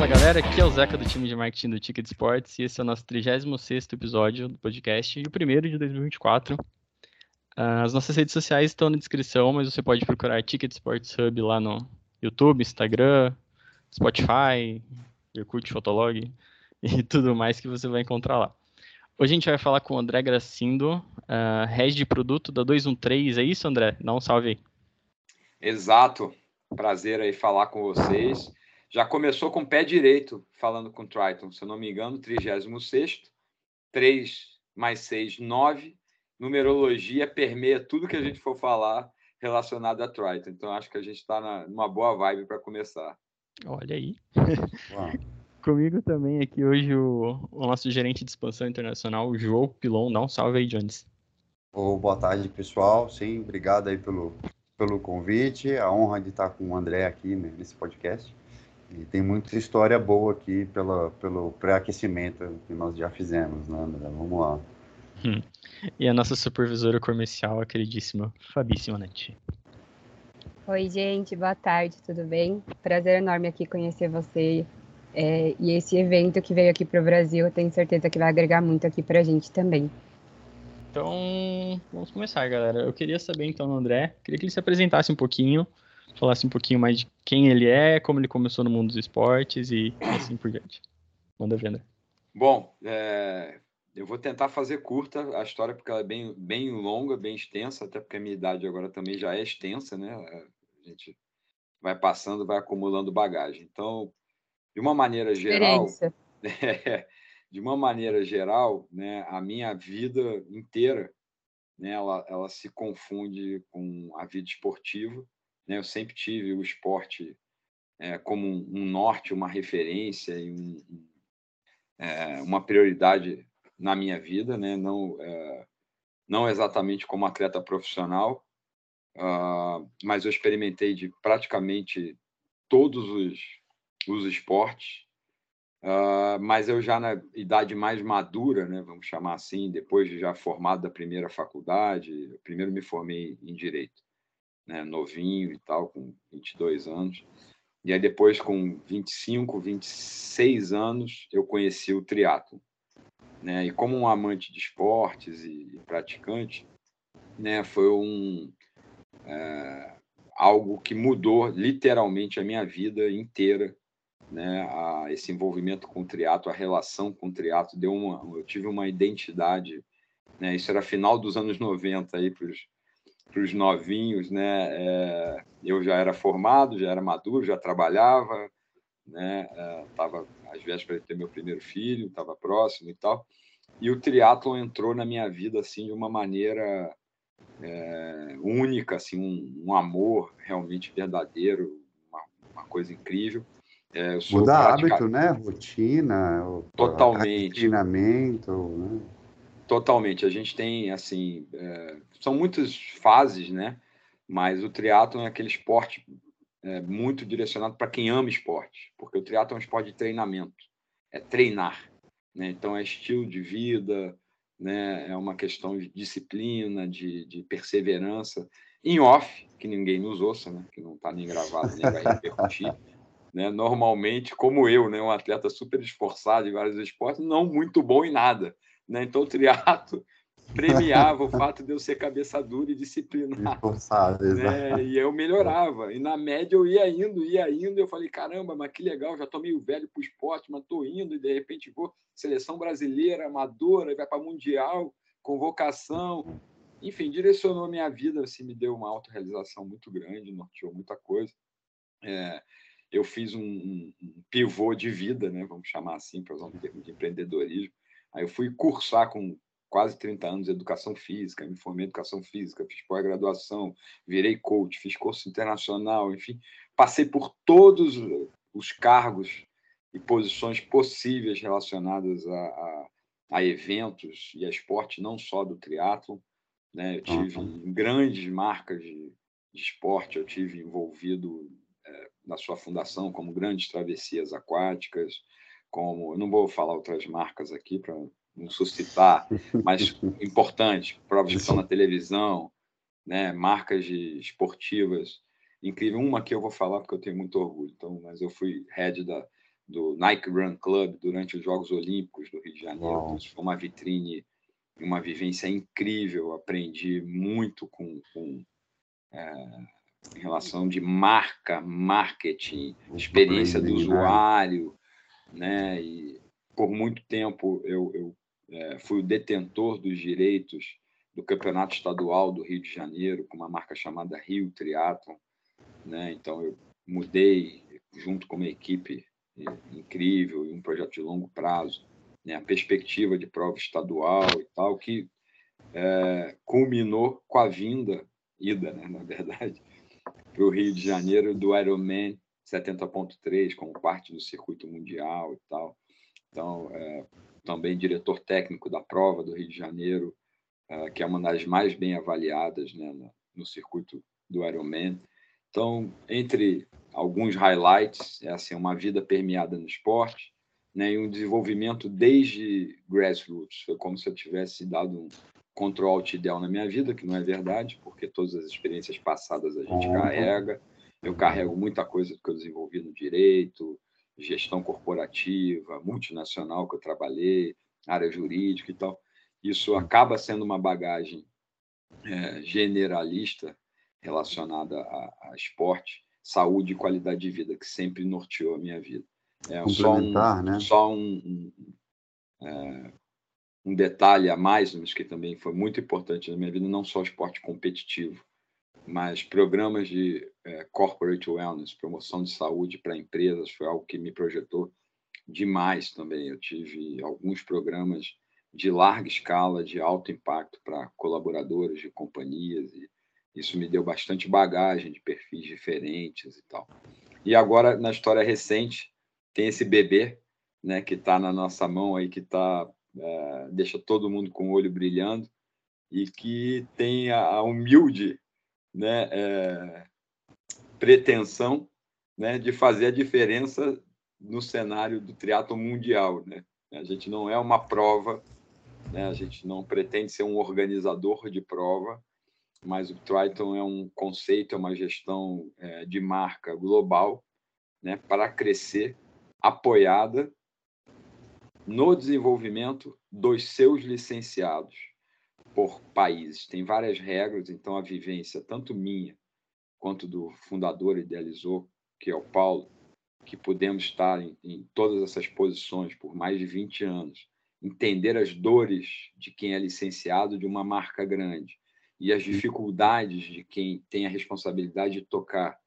Fala galera, aqui é o Zeca do time de marketing do Ticket Sports e esse é o nosso 36 episódio do podcast e o primeiro de 2024. Ah, as nossas redes sociais estão na descrição, mas você pode procurar Ticket Sports Hub lá no YouTube, Instagram, Spotify, Orkut, Fotolog e tudo mais que você vai encontrar lá. Hoje a gente vai falar com o André Gracindo, uh, head de produto da 213. É isso, André? Dá um salve aí. Exato. Prazer aí falar com vocês. Já começou com o pé direito falando com o Triton, se eu não me engano, 36 3 mais 6, 9. Numerologia permeia tudo que a gente for falar relacionado a Triton. Então, acho que a gente está numa boa vibe para começar. Olha aí. Comigo também aqui hoje o, o, nosso gerente de expansão internacional, o João Pilon. Dá um salve aí, Jones. Oh, boa tarde, pessoal. Sim, obrigado aí pelo, pelo convite. A honra de estar com o André aqui né, nesse podcast. E tem muita história boa aqui pela, pelo pré-aquecimento que nós já fizemos, né, André? Vamos lá. Hum. E a nossa supervisora comercial, a queridíssima Fabi Simonetti. Oi, gente, boa tarde, tudo bem? Prazer enorme aqui conhecer você é, e esse evento que veio aqui para o Brasil, eu tenho certeza que vai agregar muito aqui para a gente também. Então, vamos começar, galera. Eu queria saber, então, André, queria que ele se apresentasse um pouquinho, falasse um pouquinho mais de quem ele é, como ele começou no mundo dos esportes e assim por diante. Manda ver, André. Bom, é, eu vou tentar fazer curta a história, porque ela é bem, bem longa, bem extensa, até porque a minha idade agora também já é extensa, né? A gente vai passando, vai acumulando bagagem. Então, de uma maneira geral, é, de uma maneira geral, né, a minha vida inteira, né, ela, ela se confunde com a vida esportiva. Né? Eu sempre tive o esporte é, como um, norte, uma referência e um, é, uma prioridade na minha vida, né? não, é, não exatamente como atleta profissional, uh, mas eu experimentei de praticamente todos os os esportes, uh, mas eu já na idade mais madura, né, vamos chamar assim, depois de já formado da primeira faculdade, primeiro me formei em Direito, né, novinho e tal, com 22 anos, e aí depois com 25, 26 anos, eu conheci o triatlo. Né? E como um amante de esportes e, praticante, né, foi um é, algo que mudou literalmente a minha vida inteira né, a, esse envolvimento com o triatlo, a relação com o triatlo, deu uma, eu tive uma identidade, né, isso era final dos anos 90 aí para os novinhos, né, é, eu já era formado, já era maduro, já trabalhava, né, estava é, às vésperas de ter meu primeiro filho, estava próximo e tal, e o triatlo entrou na minha vida assim de uma maneira é, única, assim, um, um, amor realmente verdadeiro, uma, uma coisa incrível. É, Muda hábito, né? Rotina, totalmente. Treinamento, né? Totalmente. A gente tem, assim, é, são muitas fases, né? Mas o triatlo é aquele esporte é, muito direcionado para quem ama esporte, porque o triatlo é um esporte de treinamento, é treinar, né? Então é estilo de vida, né? É uma questão de disciplina, de, de perseverança. Em off, que ninguém nos ouça, né? Que não está nem gravado, nem vai repercutir. né? Normalmente, como eu, né, um atleta super esforçado em vários esportes, não muito bom em nada, né? Então o triatlo premiava o fato de eu ser cabeça dura e disciplinado. Esforçado, né? E eu melhorava. E na média eu ia indo, ia indo. Eu falei, caramba, mas que legal, já estou meio velho para o esporte, mas estou indo. E de repente vou seleção brasileira, amadora, vai para mundial, convocação. Enfim, direcionou minha vida, assim, me deu uma autorrealização muito grande, norteou muita coisa. É, eu fiz um, um, pivô de vida, né, vamos chamar assim, para usar um termo de empreendedorismo. Aí eu fui cursar com quase 30 anos educação física, me formei em educação física, fiz pós-graduação, virei coach, fiz curso internacional, enfim, passei por todos os cargos e posições possíveis relacionadas a, a, a eventos e a esporte, não só do triatlo. Né? Eu tive uhum. grandes marcas de, de esporte, eu tive envolvido na sua fundação, como grandes travessias aquáticas, como, eu não vou falar outras marcas aqui para não suscitar, mas importante, provas que estão na televisão, né, marcas de esportivas, incrível, uma que eu vou falar porque eu tenho muito orgulho, então, mas eu fui head da, do Nike Run Club durante os Jogos Olímpicos do Rio de Janeiro. Então, isso foi uma vitrine, uma vivência incrível. Aprendi muito com, com é, em relação de marca, marketing, experiência do usuário, né? E por muito tempo eu, eu é, fui o detentor dos direitos do Campeonato Estadual do Rio de Janeiro, com uma marca chamada Rio Triathlon. Né? Então, eu mudei, junto com uma equipe incrível e um projeto de longo prazo, né? a perspectiva de prova estadual e tal, que é, culminou com a vinda, ida, né, na verdade, para o Rio de Janeiro do Ironman 70.3 como parte do circuito mundial e tal. Então, é, também diretor técnico da prova do Rio de Janeiro, é, que é uma das mais bem avaliadas né, no, no circuito do Ironman. Então, entre alguns highlights, é assim, uma vida permeada no esporte, né, e um desenvolvimento desde grassroots. Foi como se eu tivesse dado um control alt del na minha vida, que não é verdade, porque todas as experiências passadas a gente carrega. Eu carrego muita coisa que eu desenvolvi no direito, gestão corporativa, multinacional que eu trabalhei, área jurídica e tal. Isso acaba sendo uma bagagem é, generalista relacionada a, a, esporte, saúde e qualidade de vida, que sempre norteou a minha vida. É só um, né? só um, um, é, um detalhe a mais, mas que também foi muito importante na minha vida, não só o esporte competitivo, mas programas de é, corporate wellness, promoção de saúde para empresas, foi algo que me projetou demais também. Eu tive alguns programas de larga escala, de alto impacto para colaboradores de companhias, e isso me deu bastante bagagem de perfis diferentes e tal. E agora, na história recente, tem esse bebê né, que está na nossa mão aí, que tá, é, deixa todo mundo com o olho brilhando e que tem a, a humilde né, é, pretensão né, de fazer a diferença no cenário do triatlo mundial. Né? A gente não é uma prova, né? a gente não pretende ser um organizador de prova, mas o Triton é um conceito, é uma gestão é, de marca global né, para crescer, apoiada no desenvolvimento dos seus licenciados por países. Tem várias regras, então a vivência, tanto minha quanto do fundador idealizou, que é o Paulo, que pudemos estar em, em todas essas posições por mais de 20 anos, entender as dores de quem é licenciado de uma marca grande e as dificuldades de quem tem a responsabilidade de tocar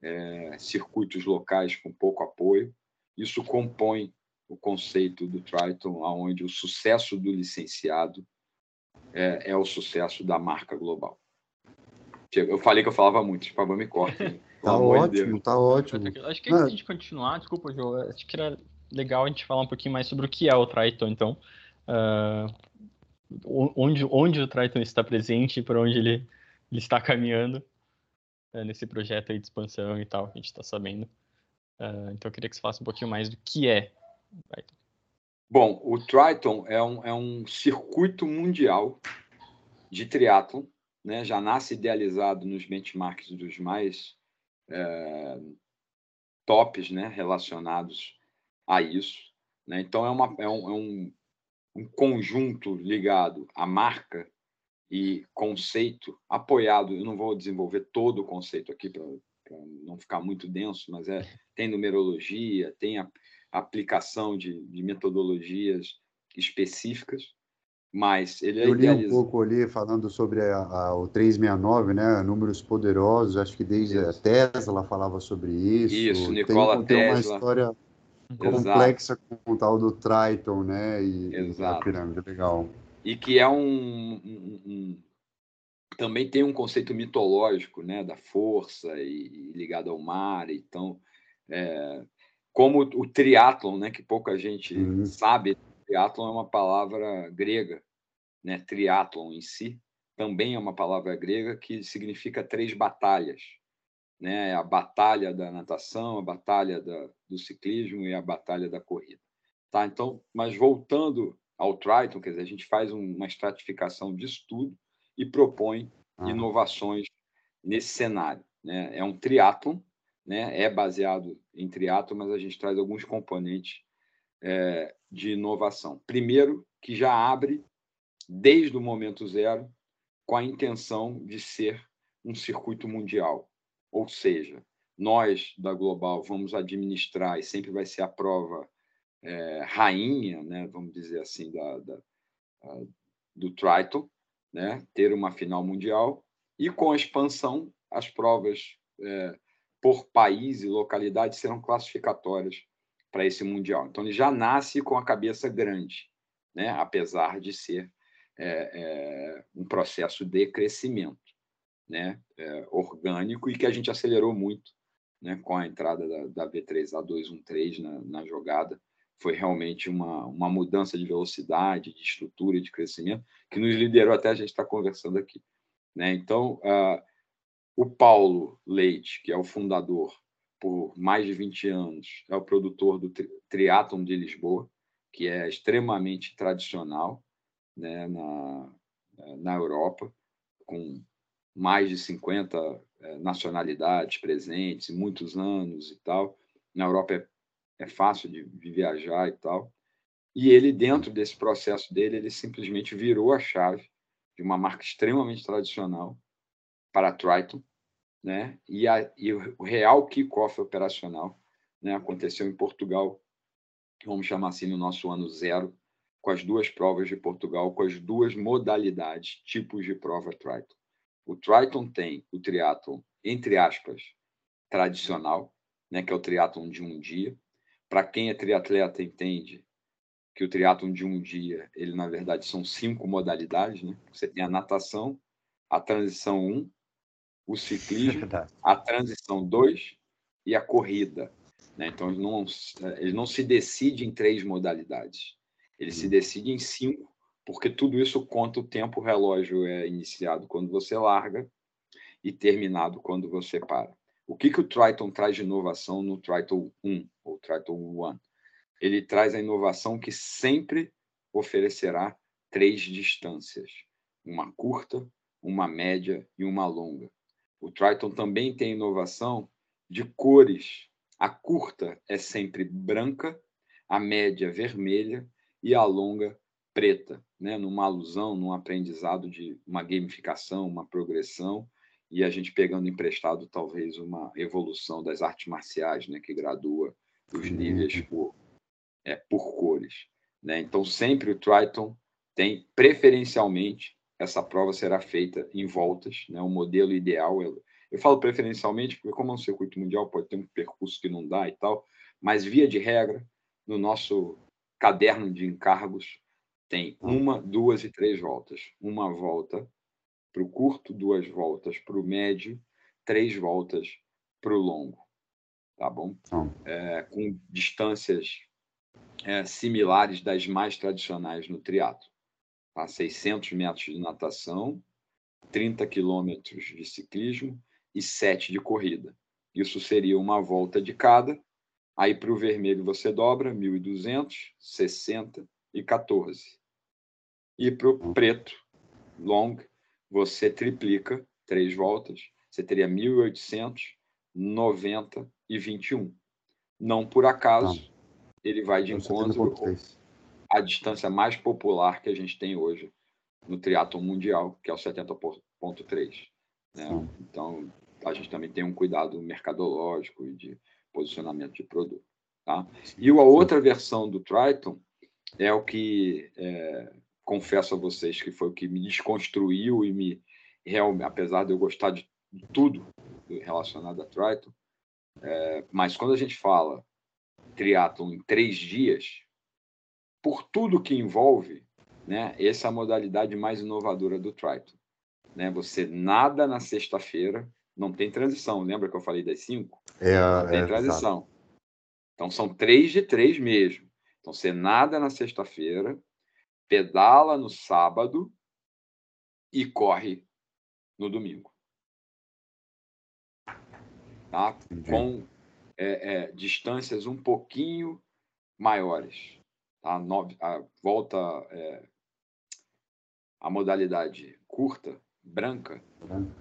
é, circuitos locais com pouco apoio. Isso compõe o conceito do Triton, aonde o sucesso do licenciado é, é o sucesso da marca global. Eu falei que eu falava muito, tipo, me corta. Tá ótimo, tá ótimo. Acho que antes de continuar, desculpa, João, acho que era legal a gente falar um pouquinho mais sobre o que é o Triton, então. Uh, onde, onde o Triton está presente e para onde ele, ele está caminhando uh, nesse projeto aí de expansão e tal, que a gente está sabendo. Uh, então eu queria que você falasse um pouquinho mais do que é o Triton. Bom, o Triton é um, é um circuito mundial de triatlon, né? já nasce idealizado nos benchmarks dos mais é, tops né? relacionados a isso. Né? Então, é, uma, é, um, é um, um conjunto ligado à marca e conceito apoiado. Eu não vou desenvolver todo o conceito aqui para não ficar muito denso, mas é tem numerologia, tem a, aplicação de, de metodologias específicas, mas ele é Eu li um pouco ali falando sobre a, a, o 369, né? Números poderosos, acho que desde isso. a Tesla falava sobre isso. Isso, Nikola tem, Tesla. Tem uma história complexa com o tal do Triton, né? E, Exato. a pirâmide, legal. E que é um, um, um, também tem um conceito mitológico, né? Da força e, e ligado ao mar, então é, como o triatlon, né, que pouca gente uhum. sabe, triatlon é uma palavra grega, né, triatlon em si também é uma palavra grega que significa três batalhas, né, a batalha da natação, a batalha da, do ciclismo e a batalha da corrida. Tá, então, mas voltando ao Triton, quer dizer, a gente faz uma estratificação de estudo e propõe ah. inovações nesse cenário. Né? É um triatlon, né? É baseado em triatlo, mas a gente traz alguns componentes é, de inovação. Primeiro, que já abre desde o momento zero com a intenção de ser um circuito mundial, ou seja, nós da Global vamos administrar e sempre vai ser a prova é, rainha, né, vamos dizer assim, da, da do Triton, né, ter uma final mundial e com a expansão as provas é, por país e localidade serão classificatórias para esse mundial. Então ele já nasce com a cabeça grande, né, apesar de ser é, é, um processo de crescimento, né, é, orgânico e que a gente acelerou muito né, com a entrada da, da V3A213 na, na jogada. Foi realmente uma, uma mudança de velocidade, de estrutura de crescimento que nos liderou até a gente estar conversando aqui. Né? Então, uh, o Paulo Leite, que é o fundador por mais de 20 anos, é o produtor do tri Triathlon de Lisboa, que é extremamente tradicional né, na, na Europa, com mais de 50 é, nacionalidades presentes, muitos anos e tal. Na Europa é, é fácil de, de, viajar e tal. E ele, dentro desse processo dele, ele simplesmente virou a chave de uma marca extremamente tradicional para a Triton, né? E, a, e o real kickoff operacional né, aconteceu em Portugal, vamos chamar assim, no nosso ano zero, com as duas provas de Portugal, com as duas modalidades, tipos de prova Triton. O Triton tem o triatlon, entre aspas, tradicional, né, que é o triatlon de um dia. Para quem é triatleta entende que o triatlon de um dia, ele na verdade são cinco modalidades, né? Você tem a natação, a transição 1, o ciclismo, a transição 2 e a corrida. Né? Então, ele não, ele não se decide em três modalidades. Ele se uhum. decide em cinco porque tudo isso conta o tempo, o relógio é iniciado quando você larga e terminado quando você para. O que, que o Triton traz de inovação no Triton 1, ou Triton 1? Ele traz a inovação que sempre oferecerá três distâncias, uma curta, uma média e uma longa. O Triton também tem inovação de cores. A curta é sempre branca, a média vermelha e a longa preta né, numa alusão, num aprendizado de uma gamificação, uma progressão, e a gente pegando emprestado talvez uma evolução das artes marciais, né, que gradua os níveis por, é, por cores. Né? Então, sempre o Triton tem, preferencialmente, essa prova será feita em voltas, né? o modelo ideal. Eu, eu falo preferencialmente porque, como é um circuito mundial, pode ter um percurso que não dá e tal, mas, via de regra, no nosso caderno de encargos, tem uma, duas e três voltas. Uma volta para o curto, duas voltas para o médio, três voltas para o longo. Tá bom? É, com distâncias é, similares das mais tradicionais no triatlo. Tá? 600 metros de natação, 30 quilômetros de ciclismo e 7 de corrida. Isso seria uma volta de cada. Aí para o vermelho você dobra 1.200, 60 e 14. E para o preto, long, você triplica três voltas, você teria 1.890 e 21. Não por acaso, Não. ele vai de encontro à distância mais popular que a gente tem hoje no triatlo mundial, que é o 70.3. Né? Então, a gente também tem um cuidado mercadológico e de posicionamento de produto. Tá? E a outra versão do Triton é o que, é, confesso a vocês, que foi o que me desconstruiu e me, apesar de eu gostar de tudo relacionado a Triton, é, mas quando a gente fala triatlon em três dias, por tudo que envolve, né, essa é a modalidade mais inovadora do Triton. Né? Você nada na sexta-feira, não tem transição. Lembra que eu falei das cinco? É, não tem é, transição. Então são três de três mesmo. Então, você nada na sexta-feira, pedala no sábado e corre no domingo. Tá? Com é, é, distâncias um pouquinho maiores. Tá? Nove, a volta, é, a modalidade curta, branca,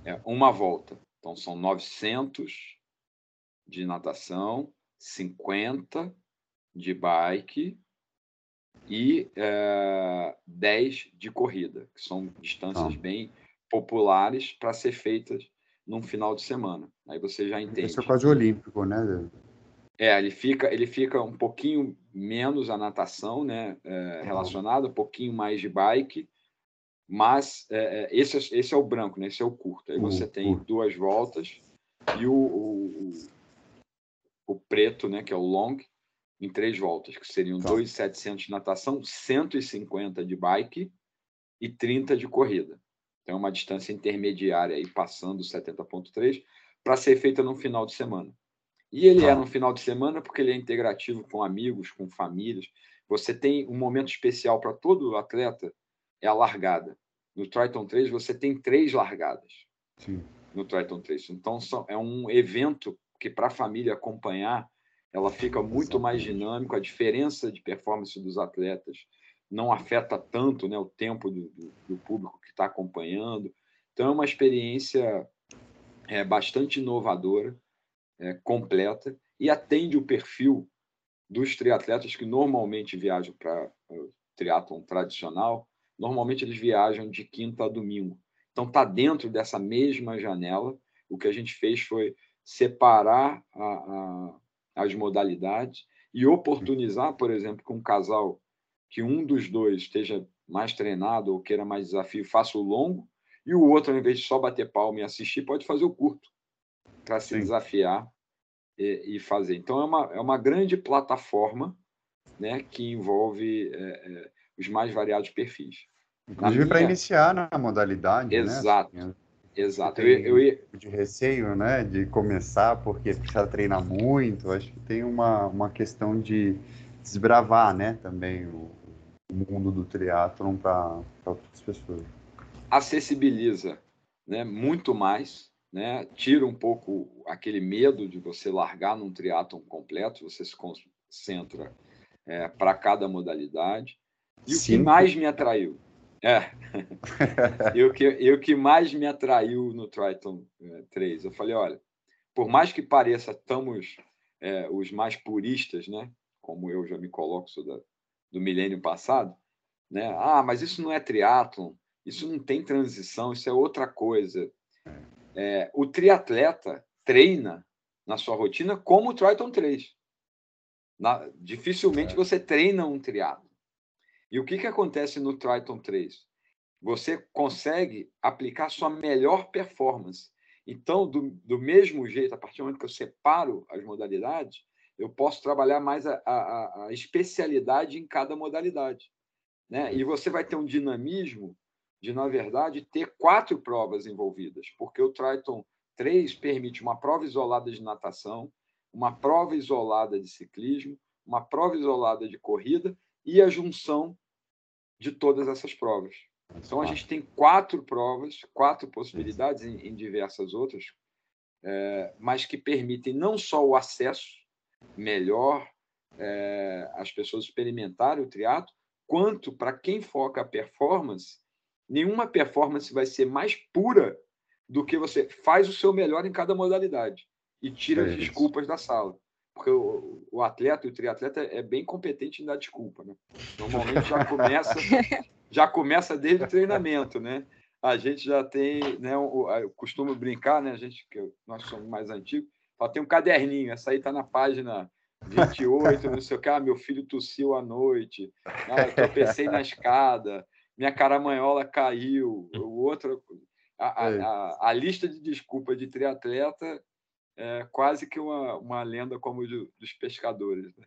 é uma volta. Então, são 900 de natação, 50 de bike e é, 10 de corrida, que são distâncias ah. bem populares para ser feitas num final de semana. Aí você já entende. Isso é quase olímpico, né? É, ele fica, ele fica um pouquinho menos a natação, né? É, relacionado, um pouquinho mais de bike, mas é, é esse, é, esse é o branco, né? Esse é o curto. Aí você tem duas voltas e o, o, o, preto, né? Que é o long, em três voltas, que seriam tá. 2,700 de natação, 150 de bike e 30 de corrida. Então, é uma distância intermediária aí, passando 70,3, para ser feita no final de semana. E ele é tá. no final de semana porque ele é integrativo com amigos, com famílias. Você tem um momento especial para todo atleta, é a largada. No Triton 3, você tem três largadas. Sim. No Triton 3. Então, é um evento que, para a família acompanhar, ela fica muito mais dinâmico. A diferença de performance dos atletas não afeta tanto né, o tempo do, do, do público que está acompanhando. Então, é uma experiência é, bastante inovadora é, completa e atende o perfil dos triatletas que normalmente viajam para o triatlon tradicional. Normalmente eles viajam de quinta a domingo. Então está dentro dessa mesma janela. O que a gente fez foi separar a, a, as modalidades e oportunizar, por exemplo, que um casal que um dos dois esteja mais treinado ou queira mais desafio, faça o longo, e o outro, ao invés de só bater palma e assistir, pode fazer o curto para se desafiar e, e, fazer. Então, é uma, é uma grande plataforma né, que envolve é, é, os mais variados perfis. Inclusive para iniciar na modalidade. Exato. Né? Exato. Eu, eu, de receio, né, de começar porque precisa treinar muito. Acho que tem uma, uma questão de desbravar, né, também o, o mundo do triatlon para outras pessoas. Acessibiliza, né, muito mais né? Tira um pouco aquele medo de você largar num triatlon completo, você se concentra é, para cada modalidade. E Sim. o que mais me atraiu, é, e, o que, e o que mais me atraiu no Triton é, 3, eu falei, olha, por mais que pareça, estamos é, os mais puristas, né? Como eu já me coloco, sou da, do milênio passado, né? Ah, mas isso não é triatlon, isso não tem transição, isso é outra coisa. É, o triatleta treina na sua rotina como o Triton 3. Na, dificilmente é. você treina um triatlo. E o que, que acontece no Triton 3? Você consegue aplicar sua melhor performance. Então, do, do mesmo jeito, a partir do momento que eu separo as modalidades, eu posso trabalhar mais a, a, a especialidade em cada modalidade. Né? E você vai ter um dinamismo de, na verdade, ter quatro provas envolvidas, porque o Triton 3 permite uma prova isolada de natação, uma prova isolada de ciclismo, uma prova isolada de corrida e a junção de todas essas provas. Então, a gente tem quatro provas, quatro possibilidades em, em diversas outras, é, mas que permitem não só o acesso melhor é, às pessoas experimentarem o triatlo, quanto para quem foca a performance, nenhuma performance vai ser mais pura do que você faz o seu melhor em cada modalidade e tira é as desculpas da sala. Porque o, o, atleta e o triatleta é bem competente em dar desculpa, né? Normalmente já começa, já começa desde o treinamento, né? A gente já tem, né? Eu costumo brincar, né? A gente, que nós somos mais antigos, só tem um caderninho. Essa aí está na página 28, não sei o que. Ah, meu filho tossiu à noite. Ah, eu tropecei na escada minha caramanhola caiu, o outro. A, a, é. a, a, lista de desculpa de triatleta é quase que uma, uma lenda como de, dos pescadores. Né?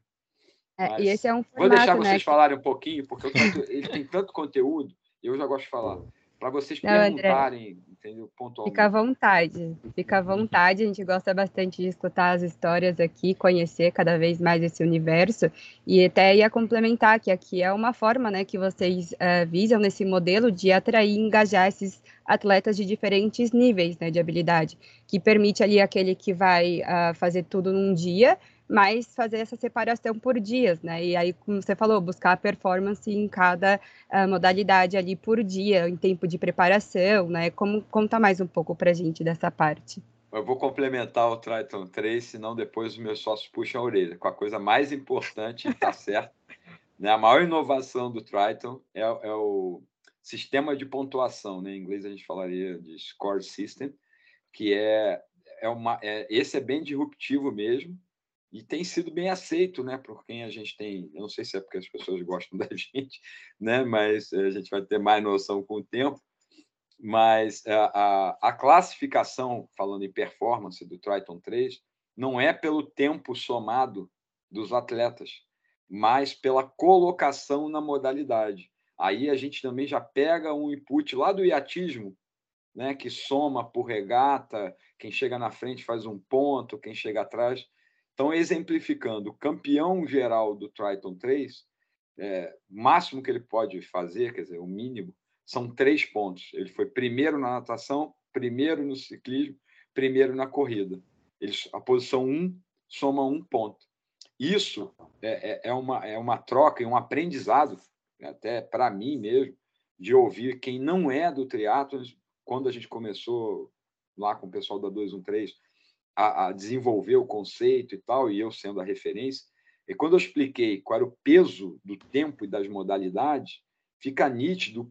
É, e esse é um formato, Vou deixar né, vocês que... falarem um pouquinho, porque ele tem tanto conteúdo, eu já gosto de falar para vocês Não, perguntarem, André, entendeu? Pontualmente. Fica à vontade, fica à vontade. A gente gosta bastante de escutar as histórias aqui, conhecer cada vez mais esse universo e até ia complementar que aqui é uma forma, né, que vocês uh, visam nesse modelo de atrair e engajar esses atletas de diferentes níveis, né, de habilidade, que permite ali aquele que vai uh, fazer tudo num dia mas fazer essa separação por dias, né? E aí, como você falou, buscar a performance em cada uh, modalidade ali por dia, em tempo de preparação, né? Como conta mais um pouco para gente dessa parte? eu vou complementar o Triton 3, senão depois os meus sócios puxam a orelha. Com a coisa mais importante, está certo. Né? A maior inovação do Triton é, é, o sistema de pontuação. Né? Em inglês a gente falaria de score system, que é, é uma. É, esse é bem disruptivo mesmo e tem sido bem aceito, né, por quem a gente tem. Eu não sei se é porque as pessoas gostam da gente, né, mas a gente vai ter mais noção com o tempo. Mas a, a, a classificação, falando em performance do Triton 3, não é pelo tempo somado dos atletas, mas pela colocação na modalidade. Aí a gente também já pega um input lá do iatismo, né, que soma por regata, quem chega na frente faz um ponto, quem chega atrás. Então, exemplificando, campeão geral do Triton 3, é, o máximo que ele pode fazer, quer dizer, o mínimo, são três pontos. Ele foi primeiro na natação, primeiro no ciclismo, primeiro na corrida. A posição 1 um soma um ponto. Isso é, é, é, uma, é uma troca e um aprendizado, até para mim mesmo, de ouvir quem não é do triatlo. Quando a gente começou lá com o pessoal da 213 a, a desenvolver o conceito e tal, e eu sendo a referência, e quando eu expliquei qual era o peso do tempo e das modalidades, fica nítido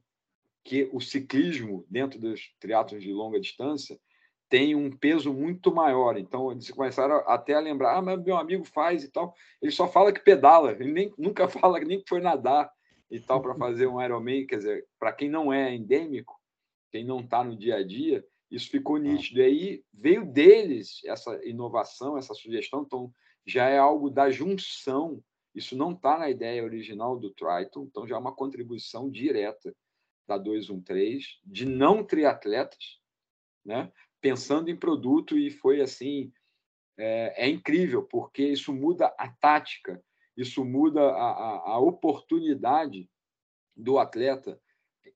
que o ciclismo dentro dos triatlos de longa distância tem um peso muito maior. Então, eles começaram até a lembrar: ah, mas meu amigo faz e tal. Ele só fala que pedala, ele nem, nunca fala nem que foi nadar e tal para fazer um Ironman. Quer dizer, para quem não é endêmico, quem não está no dia a dia, isso ficou nítido. E aí veio deles essa inovação, essa sugestão. Então, já é algo da junção. Isso não está na ideia original do Triton, então já é uma contribuição direta da 213, de não triatletas, né? pensando em produto, e foi assim: é, é incrível, porque isso muda a tática, isso muda a, a, a oportunidade do atleta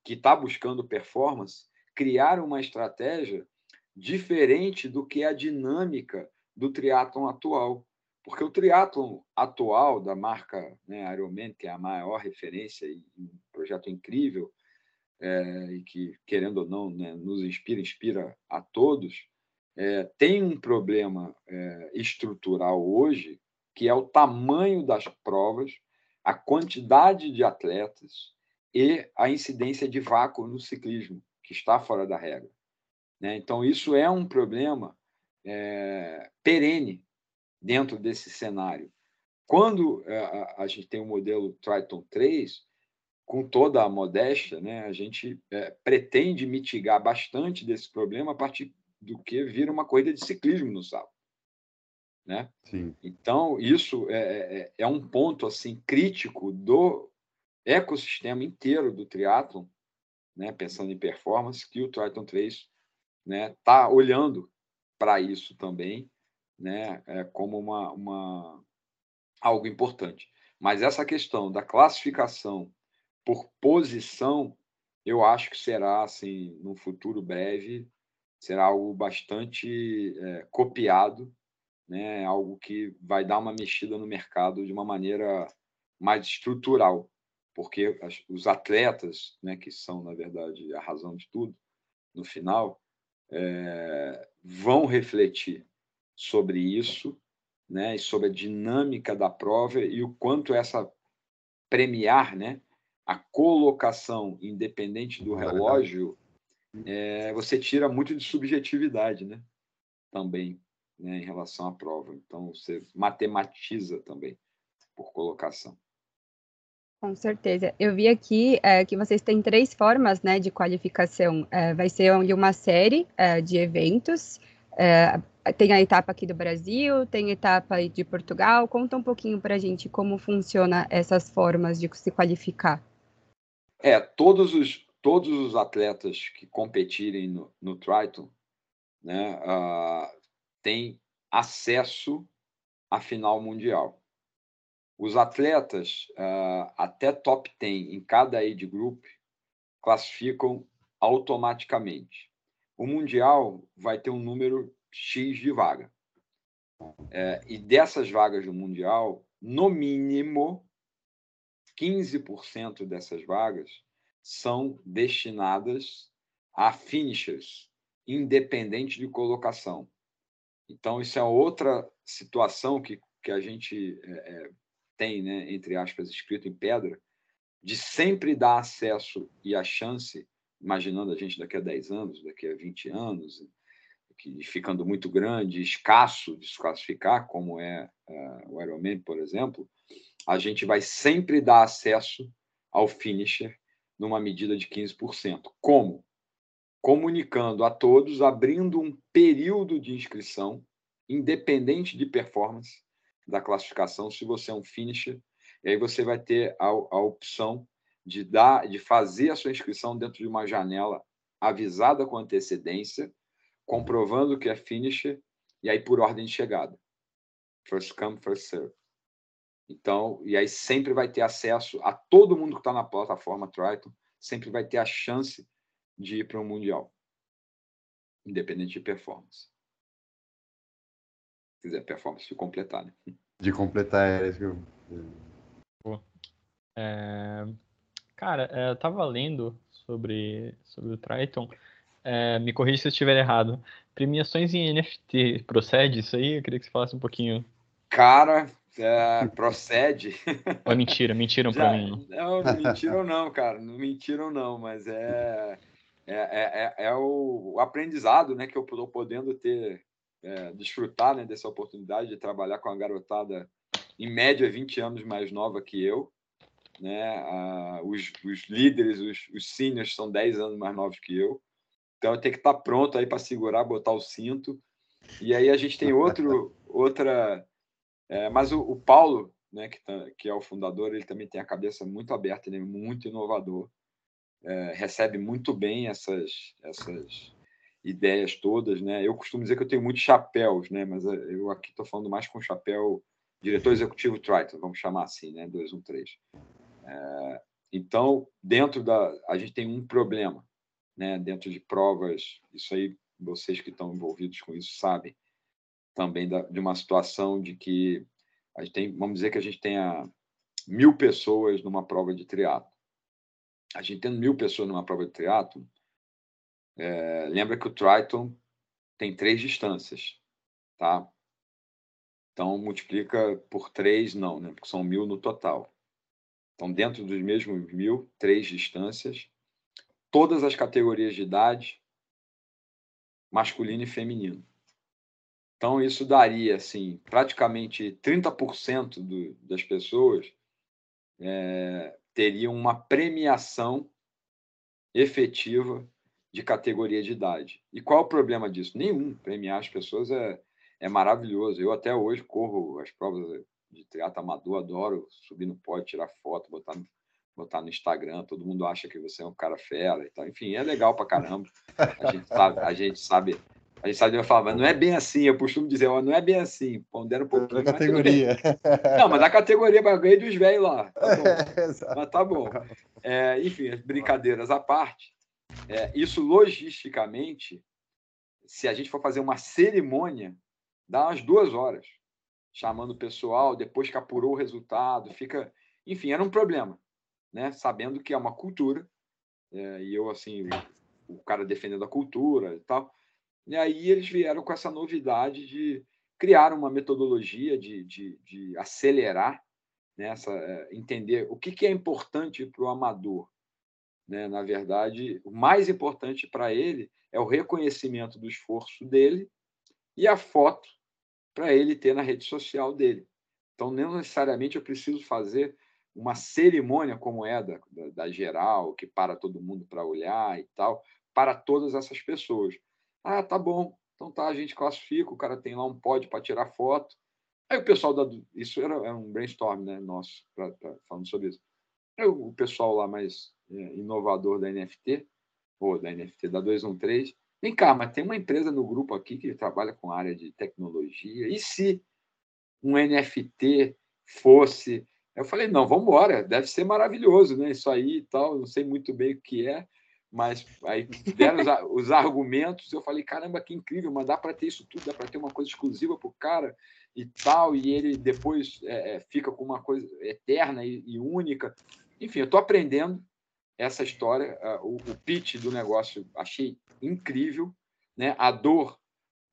que está buscando performance criar uma estratégia diferente do que a dinâmica do triatlon atual. Porque o triatlon atual da marca né, Ironman, que é a maior referência e um projeto incrível, é, e que, querendo ou não, né, nos inspira, inspira a todos, é, tem um problema é, estrutural hoje, que é o tamanho das provas, a quantidade de atletas e a incidência de vácuo no ciclismo, que está fora da regra. Né? Então, isso é um problema é, perene dentro desse cenário. Quando é, a, a gente tem o modelo Triton 3, com toda a modéstia, né, a gente é, pretende mitigar bastante desse problema a partir do que vira uma corrida de ciclismo no sábado. Né? Sim. Então, isso é, é, é um ponto assim crítico do ecossistema inteiro do triatlon, né, pensando em performance, que o Triton 3 está né, tá olhando para isso também né, é, como uma, uma, algo importante. Mas essa questão da classificação por posição, eu acho que será, assim, no futuro breve, será algo bastante é, copiado, né? algo que vai dar uma mexida no mercado de uma maneira mais estrutural, porque as, os atletas, né, que são, na verdade, a razão de tudo, no final, é, vão refletir sobre isso, né, e sobre a dinâmica da prova e o quanto essa premiar, né, a colocação independente do relógio, é, você tira muito de subjetividade, né? Também, né, em relação à prova. Então, você matematiza também por colocação. Com certeza. Eu vi aqui é, que vocês têm três formas né, de qualificação. É, vai ser uma série é, de eventos. É, tem a etapa aqui do Brasil, tem a etapa de Portugal. Conta um pouquinho para a gente como funciona essas formas de se qualificar. É, todos os, todos os atletas que competirem no, no Triton né, uh, têm acesso à final mundial. Os atletas uh, até top 10 em cada age group classificam automaticamente. O mundial vai ter um número X de vaga. É, e dessas vagas do mundial, no mínimo 15% dessas vagas são destinadas a finishers, independente de colocação. Então, isso é outra situação que, que a gente é, é, tem, né, entre aspas, escrito em pedra, de sempre dar acesso e a chance, imaginando a gente daqui a 10 anos, daqui a 20 anos, que ficando muito grande, escasso de se classificar, como é uh, o Ironman, por exemplo, a gente vai sempre dar acesso ao finisher numa medida de 15%. Como? Comunicando a todos, abrindo um período de inscrição, independente de performance da classificação, se você é um finisher, e aí você vai ter a, a opção de dar, de fazer a sua inscrição dentro de uma janela avisada com antecedência, comprovando que é finisher, e aí por ordem de chegada. First come, first serve. Então, e aí sempre vai ter acesso a todo mundo que está na plataforma Triton, sempre vai ter a chance de ir para o Mundial, independente de performance. Se quiser performance de completar, né? De completar, é isso que eu... É... Cara, é, eu tava lendo sobre, sobre o Triton. É, me corrija se eu estiver errado. Premiações em NFT, procede isso aí? Eu queria que você falasse um pouquinho. Cara, é, procede. Ou mentira, mentiram para mim. Não, não mentiram não, cara, não mentiram não, mas é é, é, é, é o, o, aprendizado, né, que eu estou podendo ter, é, desfrutar, né, dessa oportunidade de trabalhar com a garotada em média 20 anos mais nova que eu, né, os, os, líderes, os, os seniors são 10 anos mais novos que eu, então eu tenho que estar pronto aí para segurar, botar o cinto, e aí a gente tem outro, outra é, mas o, o, Paulo, né, que, tá, que, é o fundador, ele também tem a cabeça muito aberta, ele é muito inovador, é, recebe muito bem essas, essas ideias todas. Né? Eu costumo dizer que eu tenho muitos chapéus, né? mas é, eu aqui estou falando mais com chapéu diretor executivo Triton, vamos chamar assim, né? 213. É, então, dentro da. A gente tem um problema, né? dentro de provas, isso aí, vocês que estão envolvidos com isso sabem também da, de uma situação de que a gente tem, vamos dizer que a gente tenha mil pessoas numa prova de triatlo. A gente tendo mil pessoas numa prova de triatlo, é, lembra que o Triton tem três distâncias, tá? Então multiplica por três, não, né? Porque são mil no total. Então dentro dos mesmos mil, três distâncias, todas as categorias de idade, masculino e feminino. Então, isso daria, assim, praticamente 30% do, das pessoas é, teriam uma premiação efetiva de categoria de idade. E qual é o problema disso? Nenhum. Premiar as pessoas é, é maravilhoso. Eu até hoje corro as provas de triatlo amador, adoro subir no pódio, tirar foto, botar no, botar no Instagram. Todo mundo acha que você é um cara fera e tal. Enfim, é legal pra caramba. A gente sabe, a gente sabe a gente sabe, eu falava, não é bem assim, eu costumo dizer, ó, não é bem assim, pondera um pouquinho. Da categoria. Não, mas da categoria, mas eu ganhei dos velhos lá. Tá mas tá bom. É, enfim, brincadeiras à parte, é, isso logisticamente, se a gente for fazer uma cerimônia, dá umas duas horas, chamando o pessoal, depois que apurou o resultado, fica. Enfim, era um problema, né? Sabendo que é uma cultura, é, e eu, assim, o cara defendendo a cultura e tal. E aí eles vieram com essa novidade de criar uma metodologia de, de, de acelerar, né, essa, é, entender o que, que é importante para o amador. Né? Na verdade, o mais importante para ele é o reconhecimento do esforço dele e a foto para ele ter na rede social dele. Então, não necessariamente eu preciso fazer uma cerimônia como é da, da, da geral, que para todo mundo para olhar e tal, para todas essas pessoas. Ah, tá bom. Então tá, a gente classifica, o cara tem lá um pódio para tirar foto. Aí o pessoal da. Isso era, era um brainstorm, né? Nosso, pra, pra, falando sobre isso. Aí o pessoal lá mais é, inovador da NFT, ou da NFT, da 213, vem cá, mas tem uma empresa no grupo aqui que trabalha com área de tecnologia. E se um NFT fosse. Eu falei, não, vamos embora, deve ser maravilhoso, né? Isso aí e tal, não sei muito bem o que é, mas aí deram os, os, argumentos, eu falei, caramba, que incrível, mas dá para ter isso tudo, dá para ter uma coisa exclusiva para o cara e tal, e ele depois é, é, fica com uma coisa eterna e, e única. Enfim, eu estou aprendendo essa história, o, o pitch do negócio achei incrível, né? a dor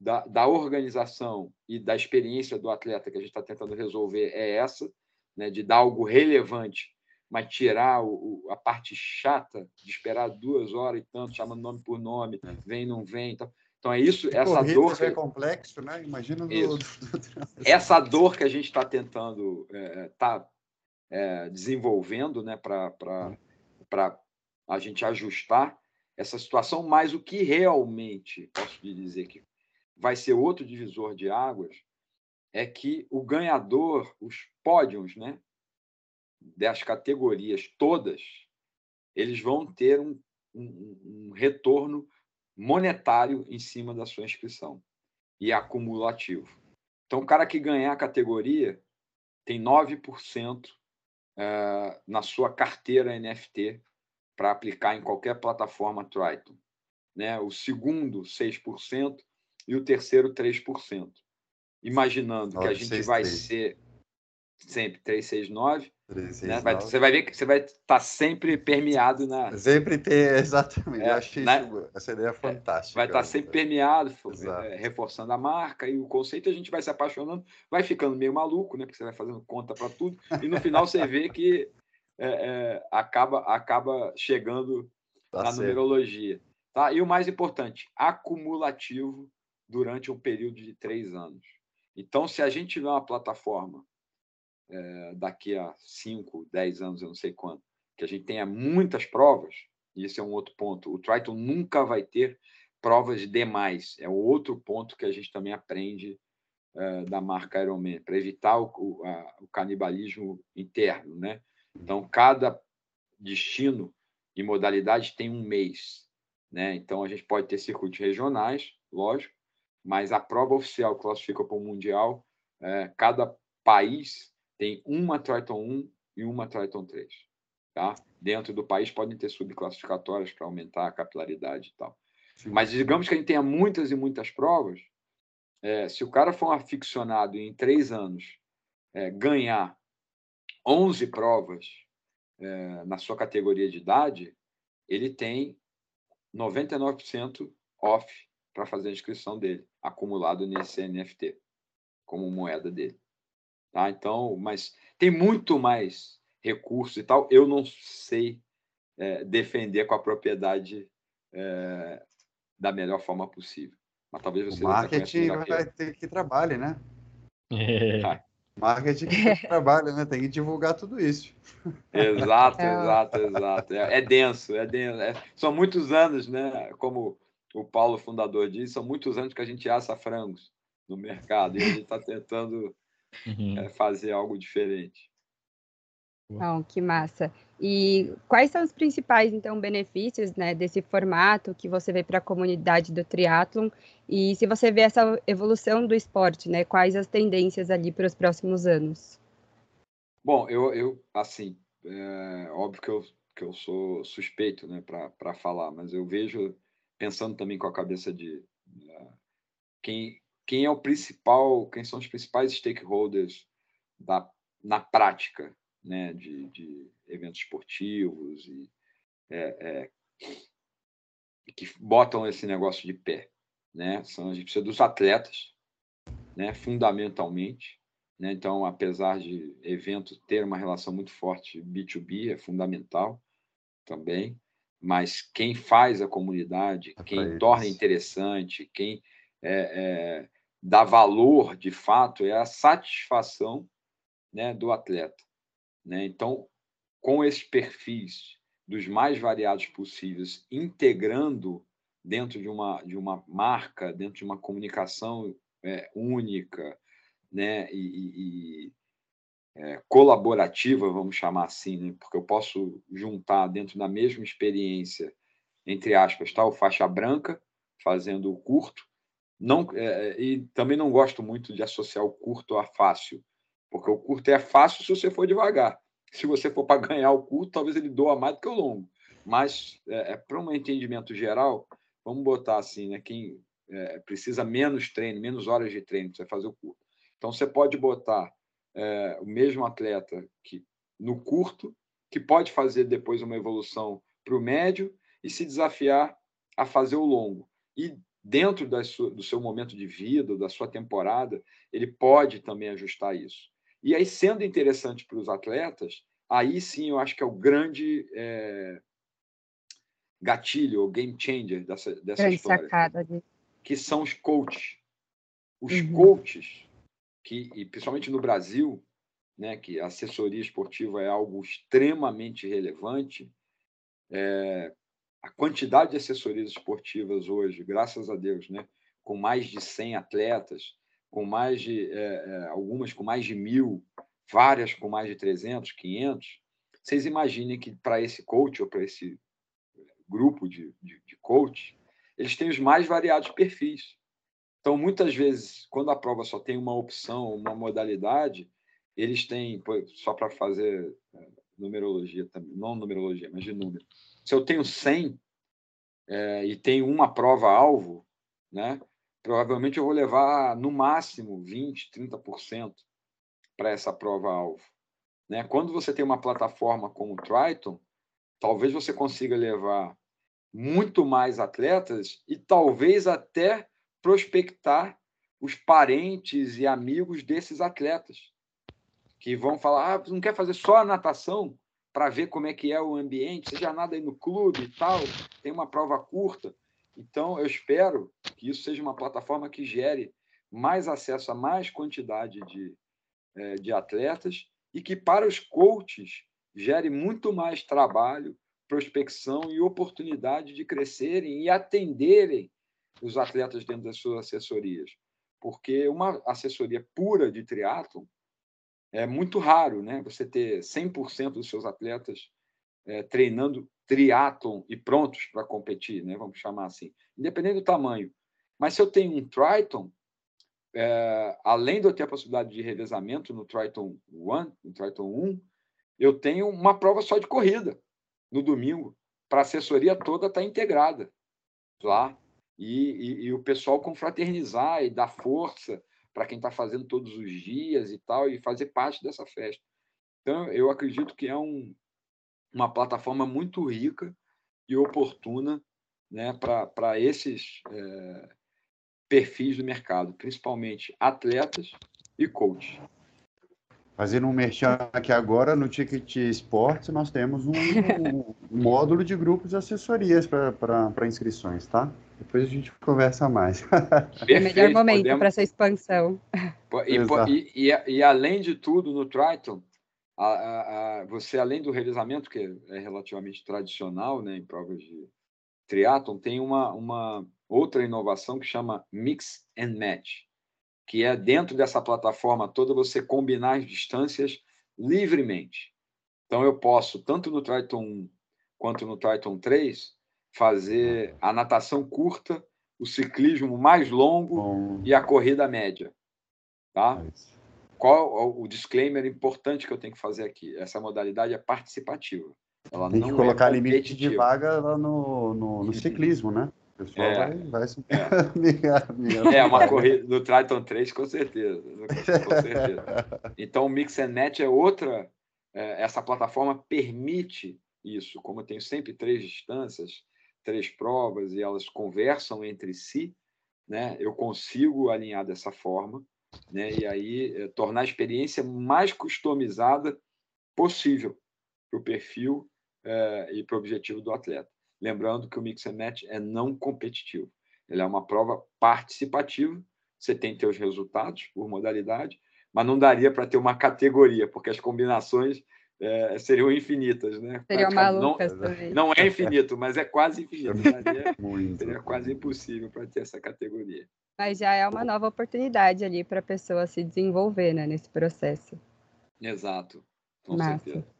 da, da organização e da experiência do atleta que a gente está tentando resolver é essa, né, de dar algo relevante, mas tirar o, o, a parte chata de esperar duas horas e tanto, chamando nome por nome, é. vem, não vem. Então, então é isso, essa dor. Que... é complexo, né? Imagina do, essa dor que a gente está tentando é, tá, é, desenvolvendo, né, para para a gente ajustar essa situação, mas o que realmente posso dizer que vai ser outro divisor de águas é que o ganhador, os pódios, né, das categorias todas, eles vão ter um, um, um retorno monetário em cima da sua inscrição e acumulativo. Então, o cara que ganhar a categoria tem 9% uh, na sua carteira NFT para aplicar em qualquer plataforma Triton. Né? O segundo, 6%, e o terceiro, 3%. Imaginando 9, que a gente 6, vai 3. ser sempre 369, 3, né? vai, você vai ver que você vai estar tá sempre permeado na. Sempre ter, exatamente. É, Eu achei né? isso, essa ideia é fantástica. Vai estar tá sempre permeado, é, reforçando a marca e o conceito, a gente vai se apaixonando, vai ficando meio maluco, né? Porque você vai fazendo conta para tudo, e no final você vê que é, é, acaba, acaba chegando tá na numerologia. Tá? E o mais importante, acumulativo durante um período de três anos. Então, se a gente tiver uma plataforma é, daqui a cinco, dez anos, eu não sei quanto, que a gente tenha muitas provas, e esse é um outro ponto, o Triton nunca vai ter provas demais. É outro ponto que a gente também aprende é, da marca Ironman, para evitar o, a, o canibalismo interno. Né? Então, cada destino e modalidade tem um mês. Né? Então, a gente pode ter circuitos regionais, lógico, mas a prova oficial classifica para o Mundial, é, cada país tem uma Triton 1 e uma Triton 3. Tá? Dentro do país podem ter subclassificatórias para aumentar a capilaridade e tal. Sim. Mas digamos que a gente tenha muitas e muitas provas, é, se o cara for um aficionado e em três anos é, ganhar 11 provas é, na sua categoria de idade, ele tem 99% off para fazer a inscrição dele acumulado nesse NFT como moeda dele. Tá? Então, mas tem muito mais recursos e tal. Eu não sei é, defender com a propriedade é, da melhor forma possível. Mas talvez você o marketing vai ter que trabalhar, né? É. Marketing que trabalha, né? Tem que divulgar tudo isso. Exato, é. exato, exato. É, é denso, é denso. É, são muitos anos, né? Como o Paulo, fundador, disse, são muitos anos que a gente assa frangos no mercado e a gente está tentando uhum. é, fazer algo diferente. Não, que massa. E quais são os principais, então, benefícios né, desse formato que você vê para a comunidade do triatlon? E se você vê essa evolução do esporte, né, quais as tendências ali para os próximos anos? Bom, eu, eu assim, é, óbvio que eu, que eu sou suspeito né, para falar, mas eu vejo pensando também com a cabeça de uh, quem, quem é o principal, quem são os principais stakeholders da, na prática né, de, de eventos esportivos e é, é, que botam esse negócio de pé. Né? São, a gente precisa dos atletas, né, fundamentalmente. Né? Então, apesar de evento ter uma relação muito forte B2B, é fundamental também mas quem faz a comunidade, é quem torna interessante, quem é, é, dá valor de fato é a satisfação né, do atleta. Né? Então, com esses perfis dos mais variados possíveis, integrando dentro de uma, de uma marca, dentro de uma comunicação é, única, né? e, e é, colaborativa, vamos chamar assim, né? porque eu posso juntar dentro da mesma experiência, entre aspas, o faixa branca fazendo o curto, não é, é, e também não gosto muito de associar o curto a fácil, porque o curto é fácil se você for devagar. Se você for para ganhar o curto, talvez ele doa mais do que o longo. Mas é, é para um entendimento geral, vamos botar assim, né? Quem é, precisa menos treino, menos horas de treino para fazer o curto. Então você pode botar é, o mesmo atleta que no curto, que pode fazer depois uma evolução para o médio e se desafiar a fazer o longo. E dentro do seu momento de vida, da sua temporada, ele pode também ajustar isso. E aí, sendo interessante para os atletas, aí sim eu acho que é o grande é, gatilho, o game changer dessa, dessa grande história. Sacada de... Que são os coaches. Os uhum. coaches, que, e principalmente no Brasil, né, que a assessoria esportiva é algo extremamente relevante, é, a quantidade de assessorias esportivas hoje, graças a Deus, né, com mais de 100 atletas, com mais de é, é, algumas com mais de mil, várias com mais de 300, 500. Vocês imaginem que para esse coach ou para esse grupo de, de, de coach, eles têm os mais variados perfis. Então, muitas vezes, quando a prova só tem uma opção, uma modalidade, eles têm, só para fazer é, numerologia também, não numerologia, mas de número. Se eu tenho 100 é, e tenho uma prova-alvo, né, provavelmente eu vou levar no máximo 20%, 30% para essa prova-alvo. Né? Quando você tem uma plataforma como o Triton, talvez você consiga levar muito mais atletas e talvez até prospectar os parentes e amigos desses atletas que vão falar, ah, não quer fazer só a natação para ver como é que é o ambiente, seja nada aí no clube e tal, tem uma prova curta. Então, eu espero que isso seja uma plataforma que gere mais acesso a mais quantidade de, é, de atletas e que, para os coaches, gere muito mais trabalho, prospecção e oportunidade de crescerem e atenderem os atletas dentro das suas assessorias. Porque uma assessoria pura de triatlon é muito raro, né? Você ter 100% dos seus atletas é, treinando triatlon e prontos para competir, né? Vamos chamar assim, independente do tamanho. Mas se eu tenho um Triton, é, além de eu ter a possibilidade de revezamento no Triton 1, no Triton 1, eu tenho uma prova só de corrida no domingo, para a assessoria toda estar tá integrada lá. E, e, e, o pessoal confraternizar e dar força para quem está fazendo todos os dias e tal, e fazer parte dessa festa. Então, eu acredito que é um, uma plataforma muito rica e oportuna né, para esses é, perfis do mercado, principalmente atletas e coaches. Fazendo um merchan aqui agora, no Ticket Sports, nós temos um, um módulo de grupos de assessorias para inscrições, tá? Depois a gente conversa mais. Perfeito, é o melhor momento podemos... para essa expansão. E, e, e, e, além de tudo, no Triton, a, a, a, você, além do revezamento, que é relativamente tradicional né, em provas de triatlon, tem uma, uma outra inovação que chama Mix and Match que é dentro dessa plataforma toda você combinar as distâncias livremente. Então eu posso, tanto no Triton 1 quanto no Triton 3, fazer a natação curta, o ciclismo mais longo Bom. e a corrida média. Tá? Qual o disclaimer importante que eu tenho que fazer aqui? Essa modalidade é participativa. Ela Tem que colocar é limite de vaga lá no, no, no ciclismo, né? O pessoal é, vai, vai se... é. é, uma corrida do Triton 3, com certeza. Com certeza. Então, o Mix and Match é outra. É, essa plataforma permite isso. Como eu tenho sempre três distâncias, três provas e elas conversam entre si, né? Eu consigo alinhar dessa forma, né? E aí é, tornar a experiência mais customizada possível para o perfil é, e para o objetivo do atleta. Lembrando que o Mix and Match é não competitivo. Ele é uma prova participativa. Você tem teus resultados por modalidade, mas não daria para ter uma categoria, porque as combinações é, seriam infinitas, né? Seriam malucas não, também. Não é infinito, mas é quase infinito. Seria, seria quase impossível para ter essa categoria. Mas já é uma nova oportunidade ali para a pessoa se desenvolver né, nesse processo. Exato, com Massa. certeza.